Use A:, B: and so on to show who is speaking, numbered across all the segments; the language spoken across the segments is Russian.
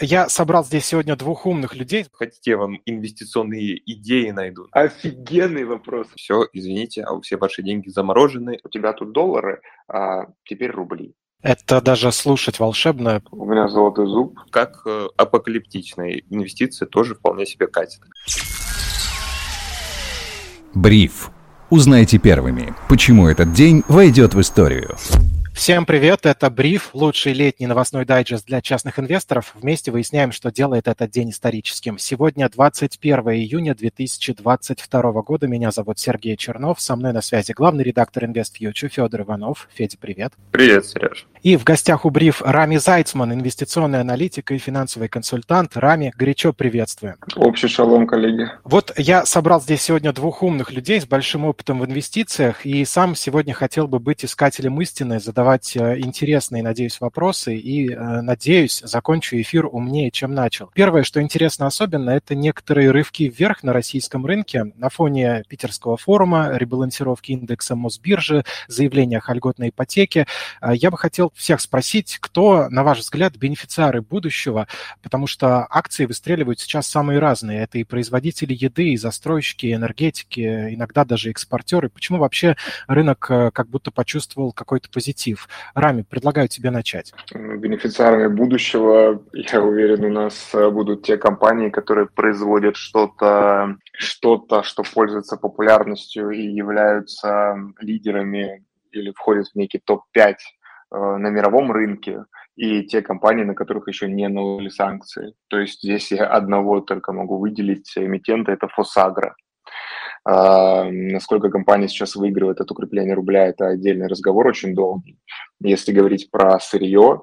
A: Я собрал здесь сегодня двух умных людей.
B: Хотите, я вам инвестиционные идеи найду?
C: Офигенный вопрос.
B: Все, извините, а все ваши деньги заморожены.
C: У тебя тут доллары, а теперь рубли.
A: Это даже слушать волшебно.
C: У меня золотой зуб.
B: Как э, апокалиптичные инвестиции тоже вполне себе катят.
D: Бриф. Узнайте первыми, почему этот день войдет в историю.
A: Всем привет, это Бриф, лучший летний новостной дайджест для частных инвесторов. Вместе выясняем, что делает этот день историческим. Сегодня 21 июня 2022 года. Меня зовут Сергей Чернов. Со мной на связи главный редактор InvestFuture Федор Иванов. Федя, привет.
B: Привет, Сереж.
A: И в гостях у Бриф Рами Зайцман, инвестиционный аналитик и финансовый консультант. Рами, горячо приветствуем.
C: Общий шалом, коллеги.
A: Вот я собрал здесь сегодня двух умных людей с большим опытом в инвестициях, и сам сегодня хотел бы быть искателем истины, задавать э, интересные, надеюсь, вопросы и, э, надеюсь, закончу эфир умнее, чем начал. Первое, что интересно особенно, это некоторые рывки вверх на российском рынке на фоне питерского форума, ребалансировки индекса Мосбиржи, заявления о льготной ипотеке. Э, я бы хотел всех спросить, кто, на ваш взгляд, бенефициары будущего, потому что акции выстреливают сейчас самые разные. Это и производители еды, и застройщики, и энергетики, иногда даже экспортеры. Почему вообще рынок как будто почувствовал какой-то позитив? Рами, предлагаю тебе начать.
C: Бенефициарами будущего, я уверен, у нас э, будут те компании, которые производят что-то, что-то, что пользуется популярностью и являются лидерами или входят в некий топ-5 э, на мировом рынке, и те компании, на которых еще не наложили санкции. То есть здесь я одного только могу выделить эмитента, это Фосагра. А, насколько компания сейчас выигрывает от укрепления рубля, это отдельный разговор, очень долгий. Если говорить про сырье,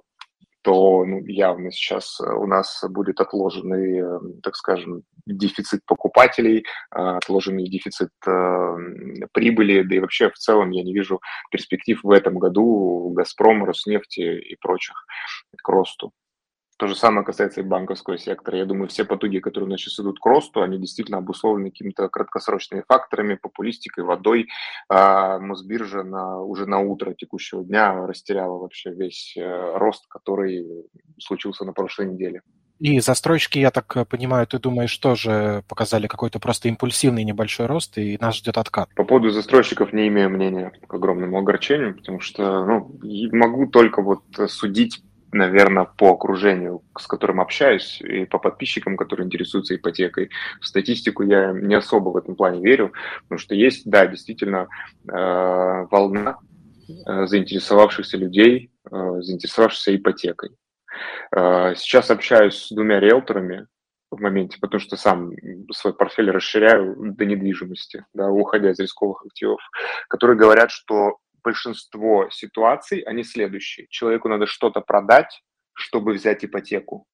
C: то ну, явно сейчас у нас будет отложенный, так скажем, дефицит покупателей, а, отложенный дефицит э, прибыли, да и вообще в целом я не вижу перспектив в этом году «Газпром», «Роснефти» и прочих к росту. То же самое касается и банковского сектора. Я думаю, все потуги, которые у нас сейчас идут к росту, они действительно обусловлены какими-то краткосрочными факторами, популистикой, водой. А Мосбиржа на, уже на утро текущего дня растеряла вообще весь э, рост, который случился на прошлой неделе.
A: И застройщики, я так понимаю, ты думаешь, тоже показали какой-то просто импульсивный небольшой рост, и нас ждет откат?
C: По поводу застройщиков не имею мнения к огромному огорчению, потому что ну, могу только вот судить наверное, по окружению, с которым общаюсь, и по подписчикам, которые интересуются ипотекой. В статистику я не особо в этом плане верю, потому что есть, да, действительно, э, волна э, заинтересовавшихся людей, э, заинтересовавшихся ипотекой. Сейчас общаюсь с двумя риэлторами в моменте, потому что сам свой портфель расширяю до недвижимости, да, уходя из рисковых активов, которые говорят, что большинство ситуаций, они следующие. Человеку надо что-то продать, чтобы взять ипотеку.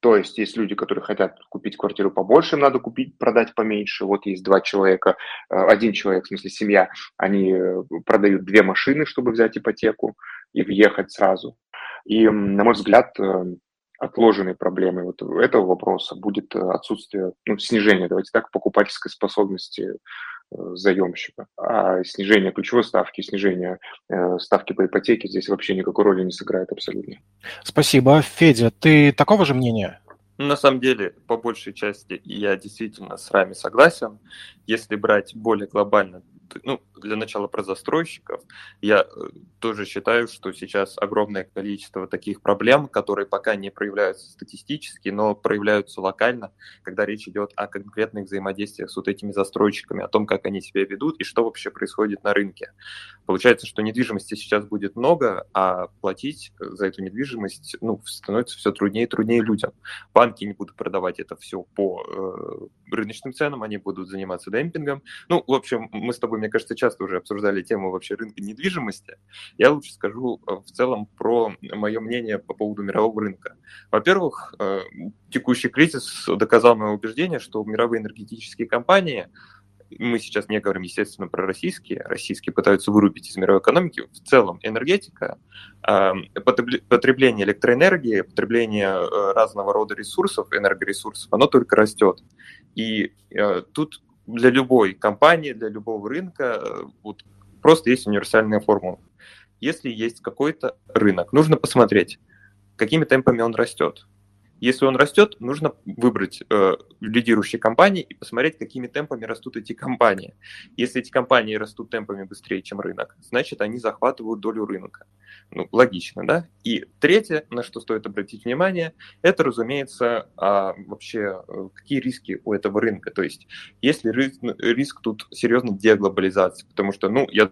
C: То есть есть люди, которые хотят купить квартиру побольше, им надо купить, продать поменьше. Вот есть два человека, э, один человек, в смысле семья, они э, продают две машины, чтобы взять ипотеку и въехать сразу. И, на мой взгляд, э, отложенной проблемой вот этого вопроса будет отсутствие, ну, снижение, давайте так, покупательской способности заемщика. А снижение ключевой ставки, снижение э, ставки по ипотеке здесь вообще никакой роли не сыграет абсолютно.
A: Спасибо. Федя, ты такого же мнения?
B: На самом деле, по большей части я действительно с вами согласен. Если брать более глобально, ну, для начала про застройщиков, я э, тоже считаю, что сейчас огромное количество таких проблем, которые пока не проявляются статистически, но проявляются локально, когда речь идет о конкретных взаимодействиях с вот этими застройщиками, о том, как они себя ведут и что вообще происходит на рынке. Получается, что недвижимости сейчас будет много, а платить за эту недвижимость ну, становится все труднее и труднее людям. Банки не будут продавать это все по э, рыночным ценам, они будут заниматься демпингом. Ну, в общем, мы с тобой, мне кажется, часто уже обсуждали тему вообще рынка недвижимости, я лучше скажу э, в целом про мое мнение по поводу мирового рынка. Во-первых, э, текущий кризис доказал мое убеждение, что мировые энергетические компании мы сейчас не говорим, естественно, про российские. Российские пытаются вырубить из мировой экономики. В целом энергетика, э, потребление электроэнергии, потребление разного рода ресурсов, энергоресурсов, оно только растет. И тут для любой компании, для любого рынка э, вот просто есть универсальная формула. Если есть какой-то рынок, нужно посмотреть, какими темпами он растет. Если он растет, нужно выбрать э, лидирующие компании и посмотреть, какими темпами растут эти компании. Если эти компании растут темпами быстрее, чем рынок, значит, они захватывают долю рынка. Ну, логично, да? И третье, на что стоит обратить внимание, это, разумеется, а, вообще, э, какие риски у этого рынка. То есть, если риск, риск тут серьезно деглобализации, потому что, ну, я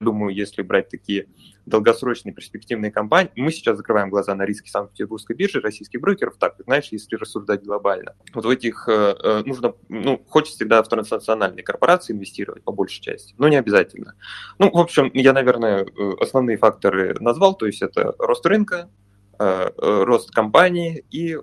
B: думаю, если брать такие долгосрочные перспективные компании, мы сейчас закрываем глаза на риски Санкт-Петербургской биржи, российских брокеров, так, знаешь, если рассуждать глобально. Вот в этих э, э, нужно, ну, хочется всегда в транснациональные корпорации инвестировать по большей части, но не обязательно. Ну, в общем, я, наверное, э, основные факторы назвал, то есть это рост рынка, рост компании и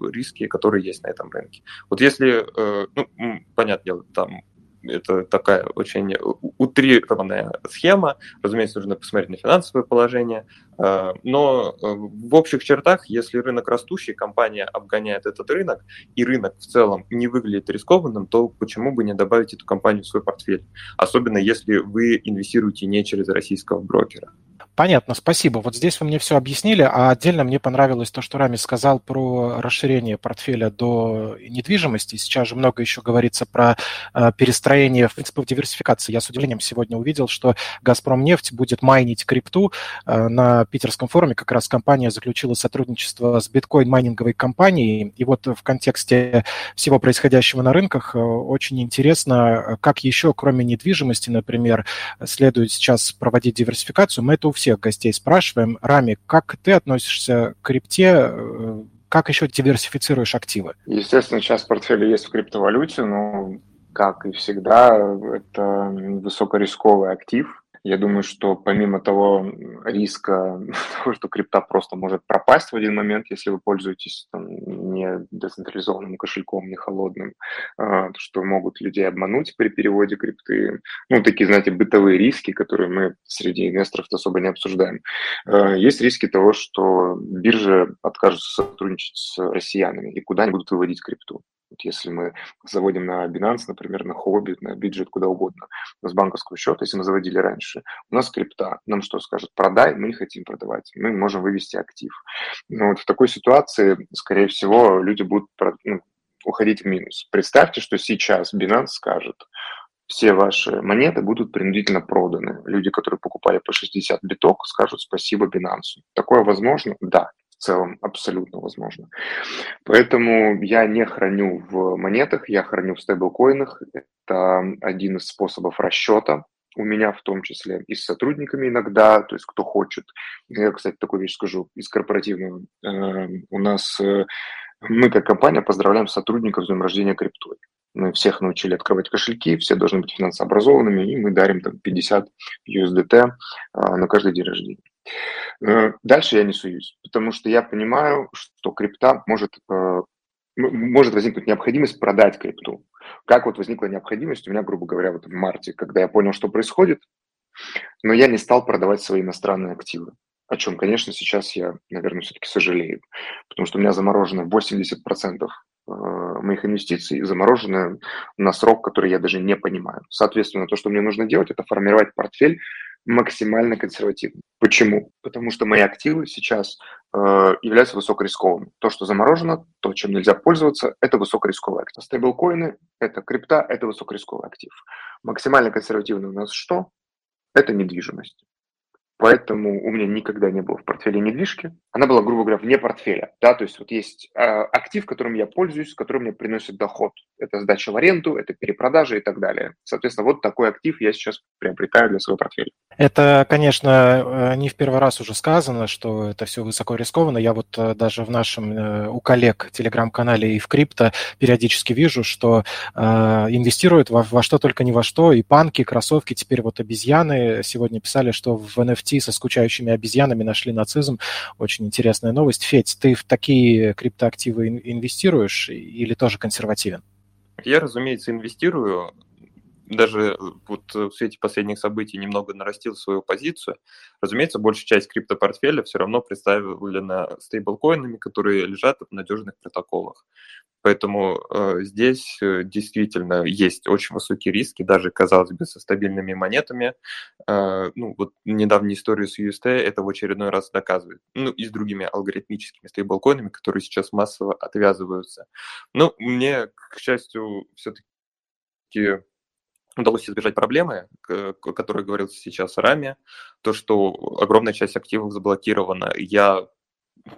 B: риски, которые есть на этом рынке. Вот если, ну, понятное дело, там это такая очень утрированная схема. Разумеется, нужно посмотреть на финансовое положение. Э, но э, в общих чертах, если рынок растущий, компания обгоняет этот рынок, и рынок в целом не выглядит рискованным, то почему бы не добавить эту компанию в свой портфель? Особенно если вы инвестируете не через российского брокера.
A: Понятно, спасибо. Вот здесь вы мне все объяснили, а отдельно мне понравилось то, что Рами сказал про расширение портфеля до недвижимости. Сейчас же много еще говорится про э, перестроение принципов диверсификации. Я с удивлением сегодня увидел, что «Газпром нефть» будет майнить крипту. Э, на питерском форуме как раз компания заключила сотрудничество с биткоин-майнинговой компанией. И вот в контексте всего происходящего на рынках э, очень интересно, как еще, кроме недвижимости, например, следует сейчас проводить диверсификацию. Мы это у всех всех гостей спрашиваем. Рами, как ты относишься к крипте? Э, как еще диверсифицируешь активы?
C: Естественно, сейчас в портфеле есть в криптовалюте, но, как и всегда, это высокорисковый актив, я думаю, что помимо того риска, того, что крипта просто может пропасть в один момент, если вы пользуетесь там, не децентрализованным кошельком, не холодным, а, что могут людей обмануть при переводе крипты. Ну, такие, знаете, бытовые риски, которые мы среди инвесторов особо не обсуждаем. А, есть риски того, что биржа откажутся сотрудничать с россиянами и куда они будут выводить крипту. Вот если мы заводим на Binance, например, на Hobby, на бюджет, куда угодно, с банковского счета, если мы заводили раньше, у нас крипта, нам что скажет, продай, мы не хотим продавать, мы можем вывести актив. Но вот в такой ситуации, скорее всего, люди будут ну, уходить в минус. Представьте, что сейчас Binance скажет, все ваши монеты будут принудительно проданы. Люди, которые покупали по 60 биток, скажут спасибо Binance. Такое возможно? Да в целом абсолютно возможно. Поэтому я не храню в монетах, я храню в стейблкоинах. Это один из способов расчета у меня в том числе и с сотрудниками иногда, то есть кто хочет. Я, кстати, такую вещь скажу из корпоративного. Э, у нас э, мы как компания поздравляем сотрудников с днем рождения криптой. Мы всех научили открывать кошельки, все должны быть финансообразованными, и мы дарим там 50 USDT э, на каждый день рождения. Э, дальше я не суюсь, потому что я понимаю, что крипта может, э, может возникнуть необходимость продать крипту. Как вот возникла необходимость у меня, грубо говоря, вот в марте, когда я понял, что происходит, но я не стал продавать свои иностранные активы. О чем, конечно, сейчас я, наверное, все-таки сожалею, потому что у меня заморожено 80% э, моих инвестиций заморожены на срок, который я даже не понимаю. Соответственно, то, что мне нужно делать, это формировать портфель максимально консервативным. Почему? Потому что мои активы сейчас э, являются высокорисковыми. То, что заморожено, то, чем нельзя пользоваться, это высокорисковый актив. Стейблкоины – это крипта, это высокорисковый актив. Максимально консервативный у нас что? Это недвижимость. Поэтому у меня никогда не было в портфеле недвижки. Она была, грубо говоря, вне портфеля. Да? То есть вот есть э, актив, которым я пользуюсь, который мне приносит доход. Это сдача в аренду, это перепродажа и так далее. Соответственно, вот такой актив я сейчас приобретаю для своего портфеля.
A: Это, конечно, э, не в первый раз уже сказано, что это все высоко рискованно. Я вот э, даже в нашем, э, у коллег телеграм-канале и в крипто периодически вижу, что э, инвестируют во, во что только не во что. И панки, и кроссовки, теперь вот обезьяны. Сегодня писали, что в NFT со скучающими обезьянами нашли нацизм. Очень интересная новость. Федь, ты в такие криптоактивы инвестируешь или тоже консервативен?
B: Я, разумеется, инвестирую даже э, вот в свете последних событий немного нарастил свою позицию. Разумеется, большая часть криптопортфеля все равно представлена стейблкоинами, которые лежат в надежных протоколах. Поэтому э, здесь э, действительно есть очень высокие риски, даже, казалось бы, со стабильными монетами. Э, ну, вот недавняя история с UST это в очередной раз доказывает. Ну, и с другими алгоритмическими стейблкоинами, которые сейчас массово отвязываются. Ну, мне, к счастью, все-таки удалось избежать проблемы, о которой говорился сейчас Раме, то, что огромная часть активов заблокирована. Я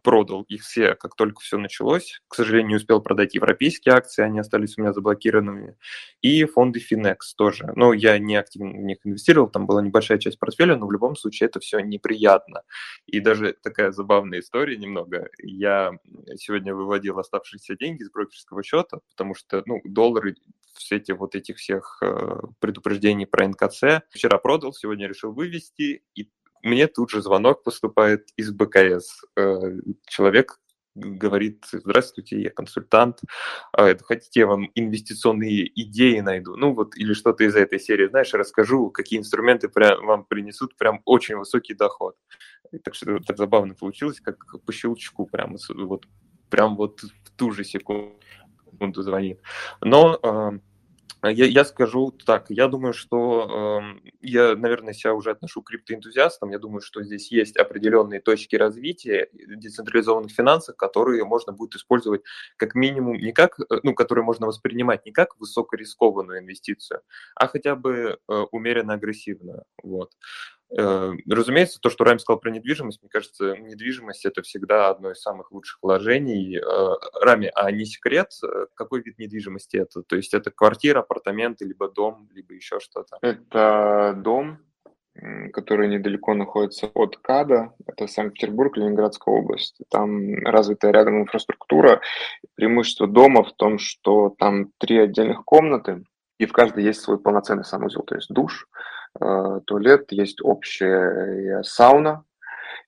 B: продал их все, как только все началось. К сожалению, не успел продать европейские акции, они остались у меня заблокированными. И фонды Finex тоже. Но я не активно в них инвестировал, там была небольшая часть портфеля, но в любом случае это все неприятно. И даже такая забавная история немного. Я сегодня выводил оставшиеся деньги с брокерского счета, потому что ну, доллары все эти вот этих всех э, предупреждений про НКЦ. Вчера продал, сегодня решил вывести, и мне тут же звонок поступает из БКС. Э, человек говорит, здравствуйте, я консультант, а, хотите, я вам инвестиционные идеи найду, ну вот, или что-то из этой серии, знаешь, расскажу, какие инструменты прям, вам принесут прям очень высокий доход. И так что так забавно получилось, как по щелчку, прям вот, прям вот в ту же секунду звонит. Но а, я, я скажу так, я думаю, что э, я, наверное, себя уже отношу к криптоэнтузиастам. Я думаю, что здесь есть определенные точки развития децентрализованных финансов, которые можно будет использовать как минимум не как, э, ну, которые можно воспринимать не как высокорискованную инвестицию, а хотя бы э, умеренно агрессивную. Вот. Э, разумеется, то, что Райм сказал про недвижимость, мне кажется, недвижимость – это всегда одно из самых лучших вложений. Э, Рами, а не секрет, э, какой вид недвижимости это? То есть это квартира, апартаменты, либо дом, либо еще что-то?
C: Это дом, который недалеко находится от КАДа, это Санкт-Петербург, Ленинградская область. Там развитая рядом инфраструктура. Преимущество дома в том, что там три отдельных комнаты, и в каждой есть свой полноценный санузел, то есть душ, туалет, есть общая сауна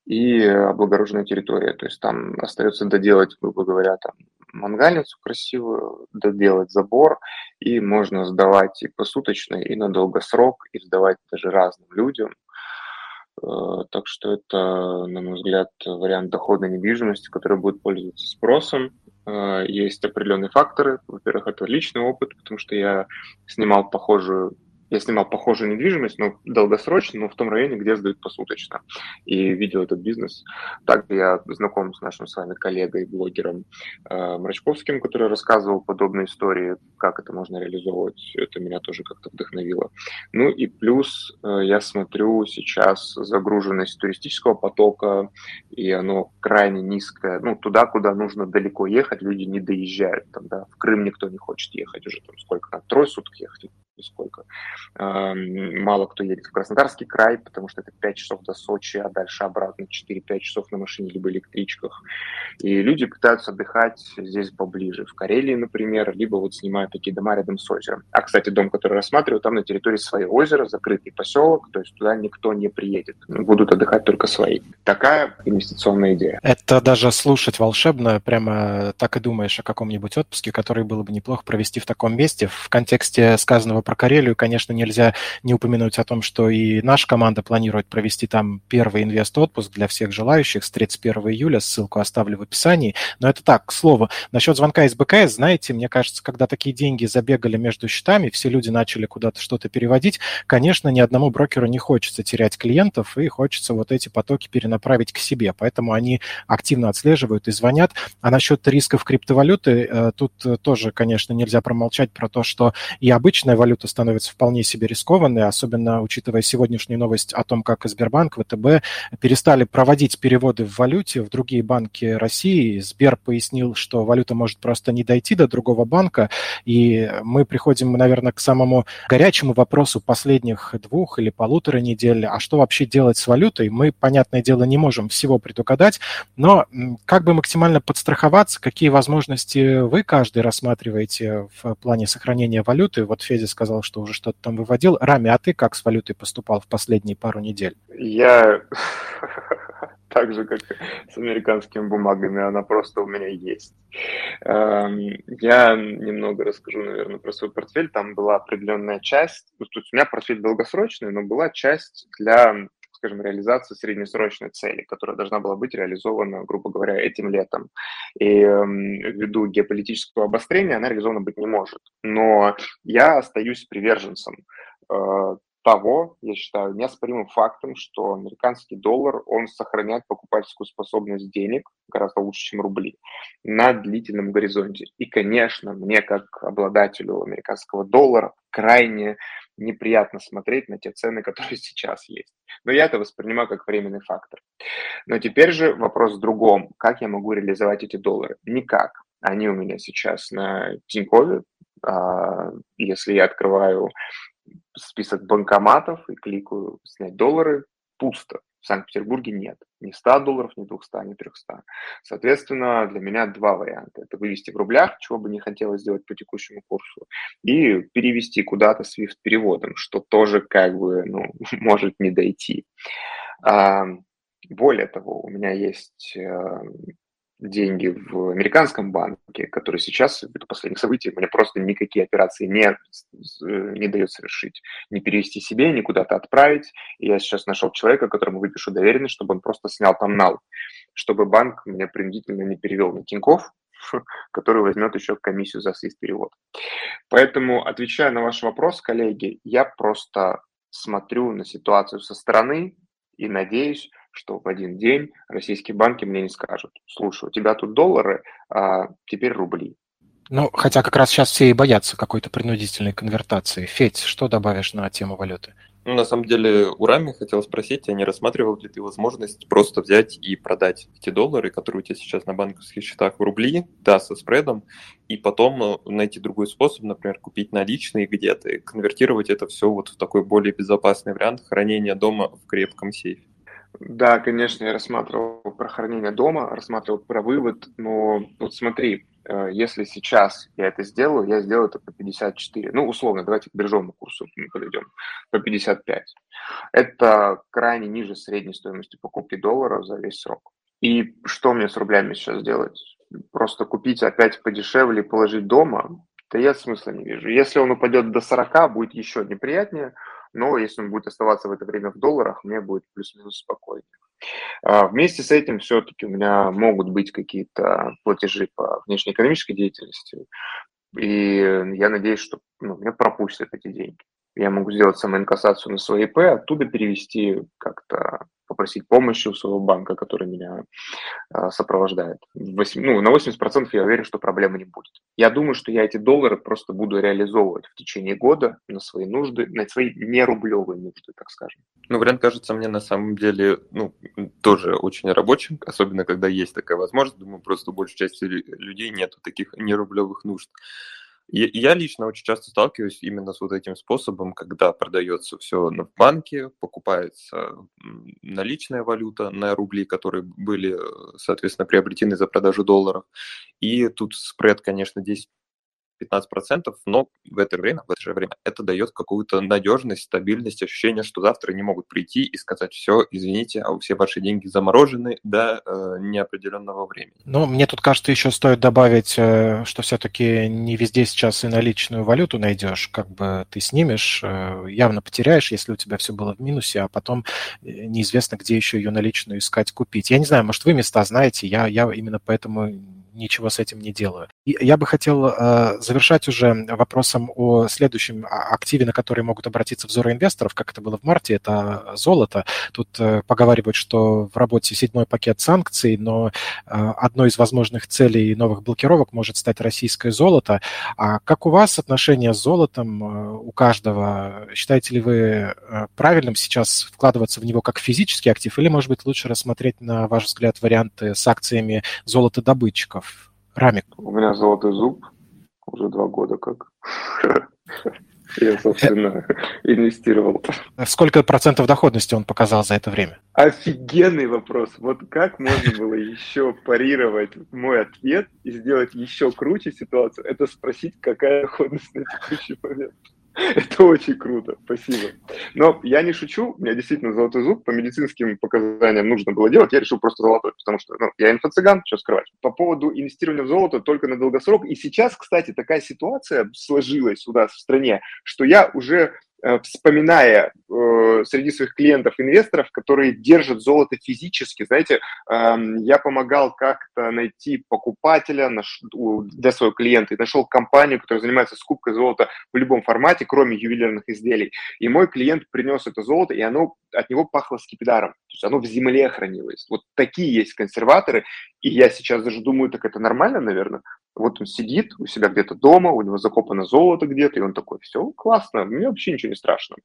C: и облагороженная территория. То есть там остается доделать, грубо говоря, там мангальницу красивую, доделать забор, и можно сдавать и посуточно, и на долгосрок, и сдавать даже разным людям. Э, так что это, на мой взгляд, вариант доходной недвижимости, который будет пользоваться спросом. Э, есть определенные факторы. Во-первых, это личный опыт, потому что я снимал похожую я снимал похожую недвижимость, но долгосрочно, но в том районе, где сдают посуточно. И видел этот бизнес. Также я знаком с нашим с вами коллегой, блогером э, Мрачковским, который рассказывал подобные истории, как это можно реализовывать. Это меня тоже как-то вдохновило. Ну и плюс э, я смотрю сейчас загруженность туристического потока, и оно крайне низкое. Ну, туда, куда нужно далеко ехать, люди не доезжают. Там, да, в Крым никто не хочет ехать уже там сколько, на трое суток ехать сколько. Мало кто едет в Краснодарский край, потому что это 5 часов до Сочи, а дальше обратно 4-5 часов на машине либо электричках. И люди пытаются отдыхать здесь поближе, в Карелии, например, либо вот снимают такие дома рядом с озером. А, кстати, дом, который рассматриваю, там на территории свое озеро, закрытый поселок, то есть туда никто не приедет. Будут отдыхать только свои. Такая инвестиционная идея.
A: Это даже слушать волшебно, прямо так и думаешь о каком-нибудь отпуске, который было бы неплохо провести в таком месте. В контексте сказанного про Карелию, конечно, нельзя не упомянуть о том, что и наша команда планирует провести там первый инвест-отпуск для всех желающих с 31 июля. Ссылку оставлю в описании. Но это так, к слову. Насчет звонка из БКС, знаете, мне кажется, когда такие деньги забегали между счетами, все люди начали куда-то что-то переводить, конечно, ни одному брокеру не хочется терять клиентов, и хочется вот эти потоки перенаправить к себе. Поэтому они активно отслеживают и звонят. А насчет рисков криптовалюты, э, тут тоже, конечно, нельзя промолчать про то, что и обычная валюта валюта становится вполне себе рискованной, особенно учитывая сегодняшнюю новость о том, как Сбербанк, ВТБ перестали проводить переводы в валюте в другие банки России. Сбер пояснил, что валюта может просто не дойти до другого банка, и мы приходим, наверное, к самому горячему вопросу последних двух или полутора недель, а что вообще делать с валютой? Мы, понятное дело, не можем всего предугадать, но как бы максимально подстраховаться, какие возможности вы каждый рассматриваете в плане сохранения валюты? Вот Федя сказал, что уже что-то там выводил. Рами, а ты как с валютой поступал в последние пару недель?
C: Я так же, как с американскими бумагами, она просто у меня есть. Эм, я немного расскажу, наверное, про свой портфель. Там была определенная часть, ну, то есть у меня портфель долгосрочный, но была часть для скажем, реализации среднесрочной цели, которая должна была быть реализована, грубо говоря, этим летом. И э, ввиду геополитического обострения она реализована быть не может. Но я остаюсь приверженцем э, того, я считаю, неоспоримым фактом, что американский доллар, он сохраняет покупательскую способность денег гораздо лучше, чем рубли на длительном горизонте. И, конечно, мне как обладателю американского доллара крайне неприятно смотреть на те цены, которые сейчас есть. Но я это воспринимаю как временный фактор. Но теперь же вопрос в другом. Как я могу реализовать эти доллары? Никак. Они у меня сейчас на Тинькове. А, если я открываю список банкоматов и кликаю «снять доллары», пусто. В Санкт-Петербурге нет ни 100 долларов, ни 200, ни 300. Соответственно, для меня два варианта. Это вывести в рублях, чего бы не хотелось сделать по текущему курсу, и перевести куда-то SWIFT переводом, что тоже как бы ну, может не дойти. Более того, у меня есть э, деньги в американском банке, который сейчас, ввиду последних событий, мне просто никакие операции не, не дает совершить. Не перевести себе, ни куда-то отправить. И я сейчас нашел человека, которому выпишу доверенность, чтобы он просто снял там нал, чтобы банк мне принудительно не перевел на Тинькофф, который возьмет еще комиссию за свист перевод. Поэтому, отвечая на ваш вопрос, коллеги, я просто смотрю на ситуацию со стороны и надеюсь, что в один день российские банки мне не скажут, слушай, у тебя тут доллары, а теперь рубли.
A: Ну, хотя как раз сейчас все и боятся какой-то принудительной конвертации. Федь, что добавишь на тему валюты?
B: Ну, на самом деле, у Рами хотел спросить, а не рассматривал ли ты возможность просто взять и продать эти доллары, которые у тебя сейчас на банковских счетах в рубли, да, со спредом, и потом э, найти другой способ, например, купить наличные где-то и конвертировать это все вот в такой более безопасный вариант хранения дома в крепком сейфе?
C: Да, конечно, я рассматривал про хранение дома, рассматривал про вывод, но вот смотри, э, если сейчас я это сделаю, я сделаю это по 54. Ну, условно, давайте к биржевому курсу подойдем, по 55. Это крайне ниже средней стоимости покупки доллара за весь срок. И что мне с рублями сейчас делать? Просто купить опять подешевле и положить дома? Да я смысла не вижу. Если он упадет до 40, будет еще неприятнее, но если он будет оставаться в это время в долларах, мне будет плюс-минус спокойнее. А, вместе с этим все-таки у меня могут быть какие-то платежи по внешнеэкономической деятельности, и я надеюсь, что ну, меня пропустят эти деньги. Я могу сделать самоинкассацию на свои ИП, оттуда перевести как-то попросить помощи у своего банка, который меня э, сопровождает. 8, ну, на 80% я уверен, что проблемы не будет. Я думаю, что я эти доллары просто буду реализовывать в течение года на свои нужды, на свои нерублевые нужды, так скажем.
B: Ну, вариант кажется мне на самом деле ну, тоже очень рабочим, особенно когда есть такая возможность. Думаю, просто у большей части людей нет таких нерублевых нужд. Я лично очень часто сталкиваюсь именно с вот этим способом, когда продается все в банке, покупается наличная валюта на рубли, которые были, соответственно, приобретены за продажу долларов. И тут спред, конечно, 10 15%, но в это время, в это же время это дает какую-то надежность, стабильность, ощущение, что завтра не могут прийти и сказать, все, извините, а все ваши деньги заморожены до э, неопределенного времени.
A: Ну, мне тут кажется, еще стоит добавить, э, что все-таки не везде сейчас и наличную валюту найдешь, как бы ты снимешь, э, явно потеряешь, если у тебя все было в минусе, а потом э, неизвестно, где еще ее наличную искать, купить. Я не знаю, может, вы места знаете, я, я именно поэтому ничего с этим не делаю. И я бы хотел э, завершать уже вопросом о следующем активе, на который могут обратиться взоры инвесторов, как это было в марте, это золото. Тут э, поговаривают, что в работе седьмой пакет санкций, но э, одной из возможных целей новых блокировок может стать российское золото. А как у вас отношения с золотом э, у каждого? Считаете ли вы э, правильным сейчас вкладываться в него как физический актив, или, может быть, лучше рассмотреть, на ваш взгляд, варианты с акциями золотодобытчиков? Рамик.
C: У меня золотой зуб уже два года как. Я, собственно, инвестировал.
A: Сколько процентов доходности он показал за это время?
C: Офигенный вопрос. Вот как можно было еще парировать мой ответ и сделать еще круче ситуацию? Это спросить, какая доходность на текущий момент. Это очень круто, спасибо. Но я не шучу, у меня действительно золотой зуб, по медицинским показаниям нужно было делать, я решил просто золотой, потому что ну, я инфо-цыган, что скрывать. По поводу инвестирования в золото только на долгосрок, и сейчас, кстати, такая ситуация сложилась у нас в стране, что я уже вспоминая э, среди своих клиентов-инвесторов, которые держат золото физически. Знаете, э, я помогал как-то найти покупателя для своего клиента и нашел компанию, которая занимается скупкой золота в любом формате, кроме ювелирных изделий. И мой клиент принес это золото, и оно от него пахло скипидаром. То есть оно в земле хранилось. Вот такие есть консерваторы. И я сейчас даже думаю, так это нормально, наверное. Вот он сидит у себя где-то дома, у него закопано золото где-то, и он такой, все, классно, мне вообще ничего не страшно.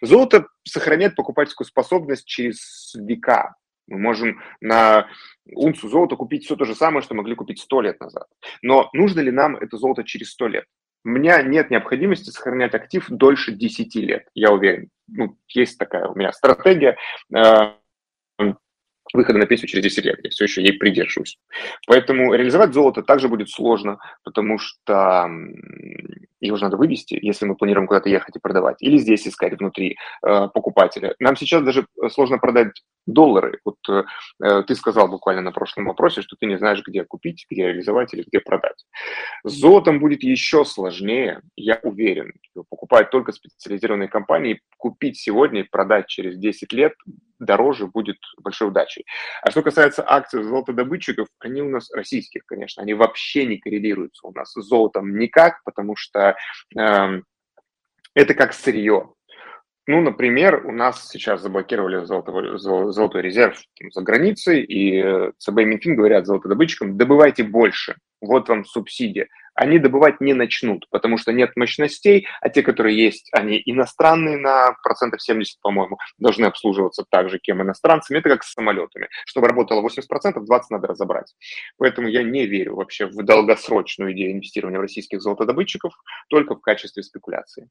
C: Золото сохраняет покупательскую способность через века. Мы можем на унцию золота купить все то же самое, что могли купить сто лет назад. Но нужно ли нам это золото через сто лет? У меня нет необходимости сохранять актив дольше 10 лет, я уверен. Ну, есть такая у меня стратегия э, выхода на пенсию через 10 лет. Я все еще ей придерживаюсь. Поэтому реализовать золото также будет сложно, потому что его же надо вывести, если мы планируем куда-то ехать и продавать, или здесь искать внутри э, покупателя. Нам сейчас даже сложно продать доллары. Вот э, э, ты сказал буквально на прошлом вопросе, что ты не знаешь, где купить, где реализовать или где продать. С золотом будет еще сложнее, я уверен. Покупать только специализированные компании, купить сегодня и продать через 10 лет дороже будет большой удачей. А что касается акций золотодобытчиков, они у нас российских, конечно, они вообще не коррелируются у нас с золотом никак, потому что э, это как сырье. Ну, например, у нас сейчас заблокировали золотой, золотой резерв за границей, и э, ЦБ и Минфин говорят золотодобытчикам, добывайте больше, вот вам субсидия они добывать не начнут, потому что нет мощностей, а те, которые есть, они иностранные на процентов 70, по-моему, должны обслуживаться так же, кем иностранцами. Это как с самолетами. Чтобы работало 80%, 20% надо разобрать. Поэтому я не верю вообще в долгосрочную идею инвестирования в российских золотодобытчиков, только в качестве спекуляции.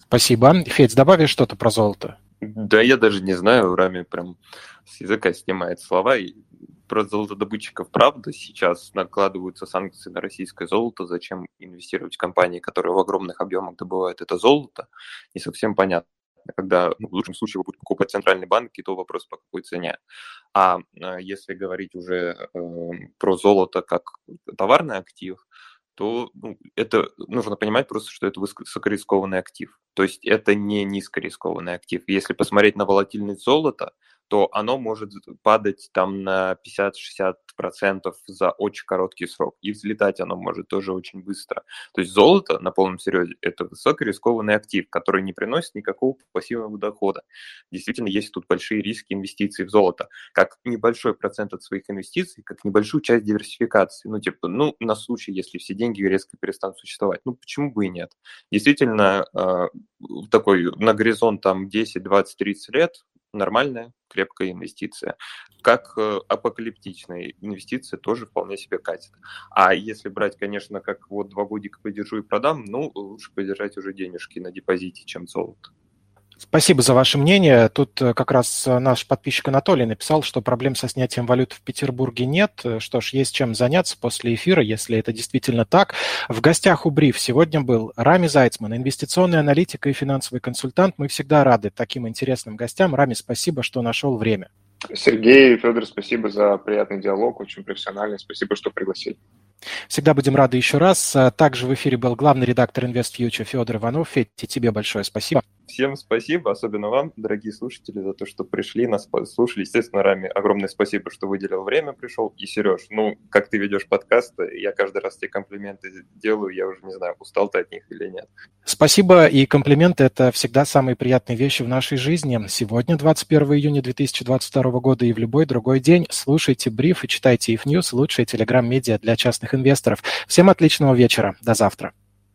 A: Спасибо. Федь, добавишь что-то про золото?
B: Да, я даже не знаю, Рами прям с языка снимает слова. И про золотодобытчиков правда. Сейчас накладываются санкции на российское золото. Зачем инвестировать в компании, которые в огромных объемах добывают это золото? Не совсем понятно. Когда ну, в лучшем случае вы будете покупать центральный банк, и то вопрос по какой цене. А э, если говорить уже э, про золото как товарный актив, то ну, это нужно понимать просто, что это высокорискованный актив. То есть это не низкорискованный актив. Если посмотреть на волатильность золота, то оно может падать там на 50-60% за очень короткий срок. И взлетать оно может тоже очень быстро. То есть золото на полном серьезе – это высокорискованный актив, который не приносит никакого пассивного дохода. Действительно, есть тут большие риски инвестиций в золото, как небольшой процент от своих инвестиций, как небольшую часть диверсификации. Ну, типа, ну, на случай, если все деньги резко перестанут существовать. Ну, почему бы и нет? Действительно, э, такой на горизонт там 10, 20, 30 лет нормальная, крепкая инвестиция. Как э, апокалиптичная инвестиция тоже вполне себе катит. А если брать, конечно, как вот два годика подержу и продам, ну, лучше подержать уже денежки на депозите, чем золото.
A: Спасибо за ваше мнение. Тут э, как раз э, наш подписчик Анатолий написал, что проблем со снятием валют в Петербурге нет. Э, что ж, есть чем заняться после эфира, если это действительно так. В гостях у Бриф сегодня был Рами Зайцман, инвестиционный аналитик и финансовый консультант. Мы всегда рады таким интересным гостям. Рами, спасибо, что нашел время.
C: Сергей и Федор, спасибо за приятный диалог, очень профессиональный. Спасибо, что пригласили.
A: Всегда будем рады еще раз. Также в эфире был главный редактор InvestFuture Федор Иванов. Федь, тебе большое спасибо.
B: Всем спасибо, особенно вам, дорогие слушатели, за то, что пришли, нас слушали. Естественно, Рами, огромное спасибо, что выделил время, пришел. И, Сереж, ну, как ты ведешь подкасты, я каждый раз тебе комплименты делаю, я уже не знаю, устал ты от них или нет.
A: Спасибо, и комплименты – это всегда самые приятные вещи в нашей жизни. Сегодня, 21 июня 2022 года и в любой другой день слушайте бриф и читайте if News, лучшие телеграм-медиа для частных инвесторов. Всем отличного вечера, до завтра.